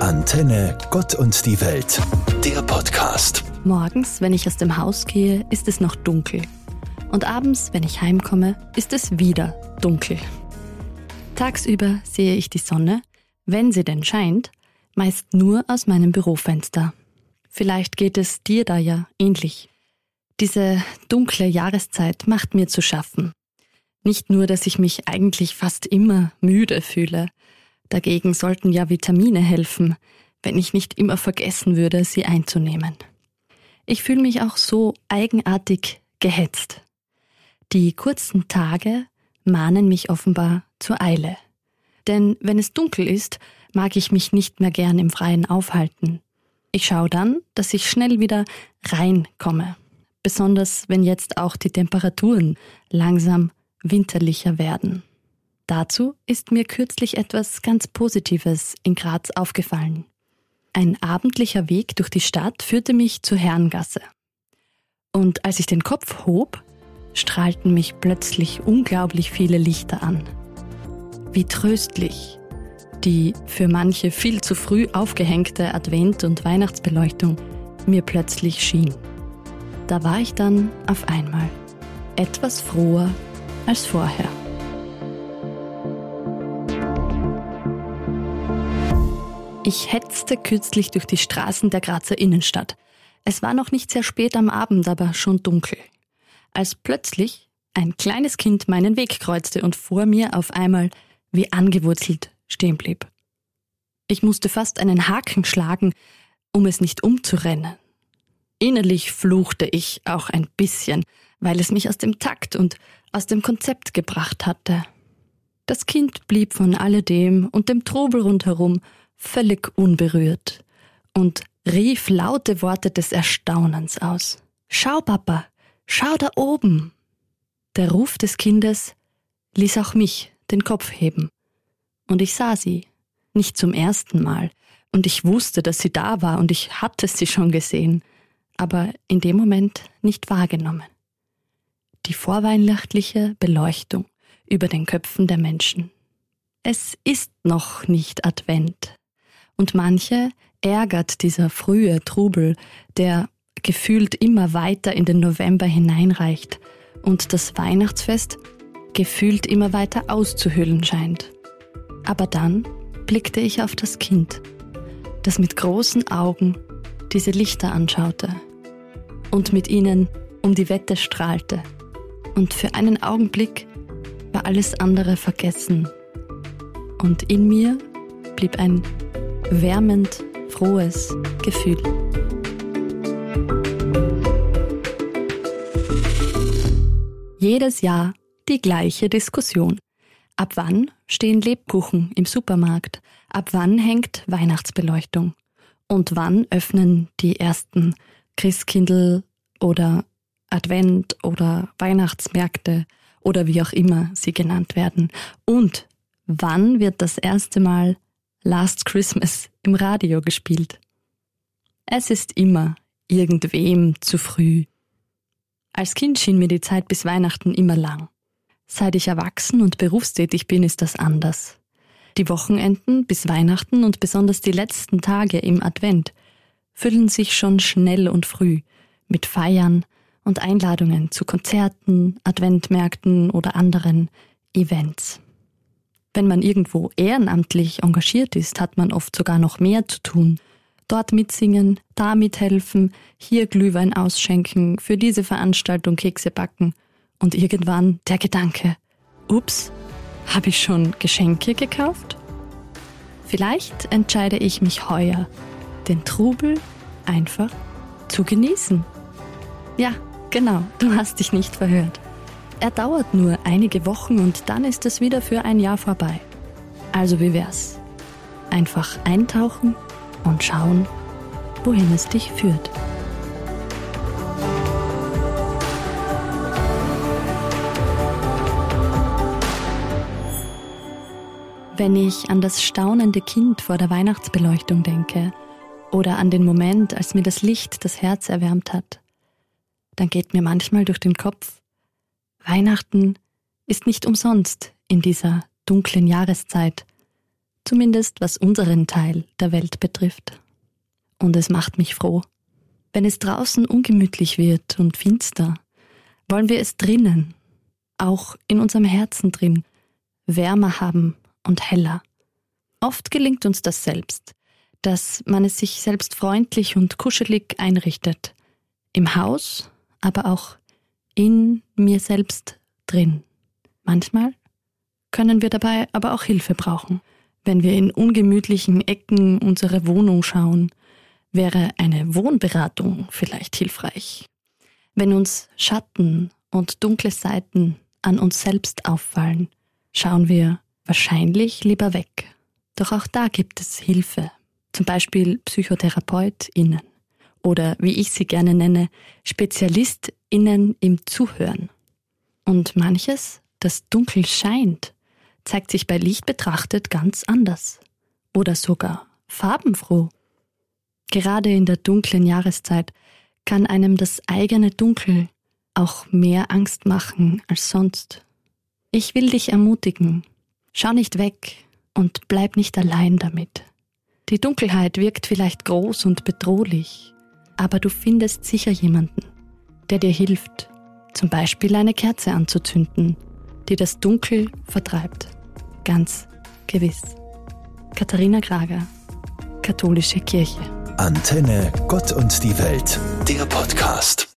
Antenne Gott und die Welt, der Podcast. Morgens, wenn ich aus dem Haus gehe, ist es noch dunkel. Und abends, wenn ich heimkomme, ist es wieder dunkel. Tagsüber sehe ich die Sonne, wenn sie denn scheint, meist nur aus meinem Bürofenster. Vielleicht geht es dir da ja ähnlich. Diese dunkle Jahreszeit macht mir zu schaffen. Nicht nur, dass ich mich eigentlich fast immer müde fühle, Dagegen sollten ja Vitamine helfen, wenn ich nicht immer vergessen würde, sie einzunehmen. Ich fühle mich auch so eigenartig gehetzt. Die kurzen Tage mahnen mich offenbar zur Eile. Denn wenn es dunkel ist, mag ich mich nicht mehr gern im Freien aufhalten. Ich schaue dann, dass ich schnell wieder reinkomme. Besonders wenn jetzt auch die Temperaturen langsam winterlicher werden. Dazu ist mir kürzlich etwas ganz Positives in Graz aufgefallen. Ein abendlicher Weg durch die Stadt führte mich zur Herrengasse. Und als ich den Kopf hob, strahlten mich plötzlich unglaublich viele Lichter an. Wie tröstlich die für manche viel zu früh aufgehängte Advent- und Weihnachtsbeleuchtung mir plötzlich schien. Da war ich dann auf einmal etwas froher als vorher. Ich hetzte kürzlich durch die Straßen der Grazer Innenstadt. Es war noch nicht sehr spät am Abend, aber schon dunkel. Als plötzlich ein kleines Kind meinen Weg kreuzte und vor mir auf einmal wie angewurzelt stehen blieb. Ich musste fast einen Haken schlagen, um es nicht umzurennen. Innerlich fluchte ich auch ein bisschen, weil es mich aus dem Takt und aus dem Konzept gebracht hatte. Das Kind blieb von alledem und dem Trubel rundherum völlig unberührt und rief laute Worte des Erstaunens aus. Schau, Papa, schau da oben. Der Ruf des Kindes ließ auch mich den Kopf heben. Und ich sah sie, nicht zum ersten Mal, und ich wusste, dass sie da war, und ich hatte sie schon gesehen, aber in dem Moment nicht wahrgenommen. Die vorweihnachtliche Beleuchtung über den Köpfen der Menschen. Es ist noch nicht Advent, und manche ärgert dieser frühe Trubel, der gefühlt immer weiter in den November hineinreicht und das Weihnachtsfest gefühlt immer weiter auszuhüllen scheint. Aber dann blickte ich auf das Kind, das mit großen Augen diese Lichter anschaute und mit ihnen um die Wette strahlte. Und für einen Augenblick war alles andere vergessen. Und in mir blieb ein wärmend frohes Gefühl. Jedes Jahr die gleiche Diskussion. Ab wann stehen Lebkuchen im Supermarkt? Ab wann hängt Weihnachtsbeleuchtung? Und wann öffnen die ersten Christkindl oder Advent oder Weihnachtsmärkte oder wie auch immer sie genannt werden? Und wann wird das erste Mal Last Christmas im Radio gespielt. Es ist immer irgendwem zu früh. Als Kind schien mir die Zeit bis Weihnachten immer lang. Seit ich erwachsen und berufstätig bin, ist das anders. Die Wochenenden bis Weihnachten und besonders die letzten Tage im Advent füllen sich schon schnell und früh mit Feiern und Einladungen zu Konzerten, Adventmärkten oder anderen Events. Wenn man irgendwo ehrenamtlich engagiert ist, hat man oft sogar noch mehr zu tun. Dort mitsingen, da mithelfen, hier Glühwein ausschenken, für diese Veranstaltung Kekse backen. Und irgendwann der Gedanke, ups, habe ich schon Geschenke gekauft? Vielleicht entscheide ich mich heuer, den Trubel einfach zu genießen. Ja, genau, du hast dich nicht verhört. Er dauert nur einige Wochen und dann ist es wieder für ein Jahr vorbei. Also wie wär's? Einfach eintauchen und schauen, wohin es dich führt. Wenn ich an das staunende Kind vor der Weihnachtsbeleuchtung denke oder an den Moment, als mir das Licht das Herz erwärmt hat, dann geht mir manchmal durch den Kopf, Weihnachten ist nicht umsonst in dieser dunklen Jahreszeit, Zumindest was unseren Teil der Welt betrifft. Und es macht mich froh. Wenn es draußen ungemütlich wird und finster, wollen wir es drinnen, auch in unserem Herzen drin, wärmer haben und heller. Oft gelingt uns das selbst, dass man es sich selbst freundlich und kuschelig einrichtet. Im Haus, aber auch in mir selbst drin. Manchmal können wir dabei aber auch Hilfe brauchen. Wenn wir in ungemütlichen Ecken unserer Wohnung schauen, wäre eine Wohnberatung vielleicht hilfreich. Wenn uns Schatten und dunkle Seiten an uns selbst auffallen, schauen wir wahrscheinlich lieber weg. Doch auch da gibt es Hilfe, zum Beispiel PsychotherapeutInnen oder wie ich sie gerne nenne, SpezialistInnen im Zuhören. Und manches, das dunkel scheint, zeigt sich bei Licht betrachtet ganz anders oder sogar farbenfroh. Gerade in der dunklen Jahreszeit kann einem das eigene Dunkel auch mehr Angst machen als sonst. Ich will dich ermutigen, schau nicht weg und bleib nicht allein damit. Die Dunkelheit wirkt vielleicht groß und bedrohlich, aber du findest sicher jemanden, der dir hilft, zum Beispiel eine Kerze anzuzünden, die das Dunkel vertreibt. Ganz gewiss. Katharina Krager, Katholische Kirche. Antenne Gott und die Welt, der Podcast.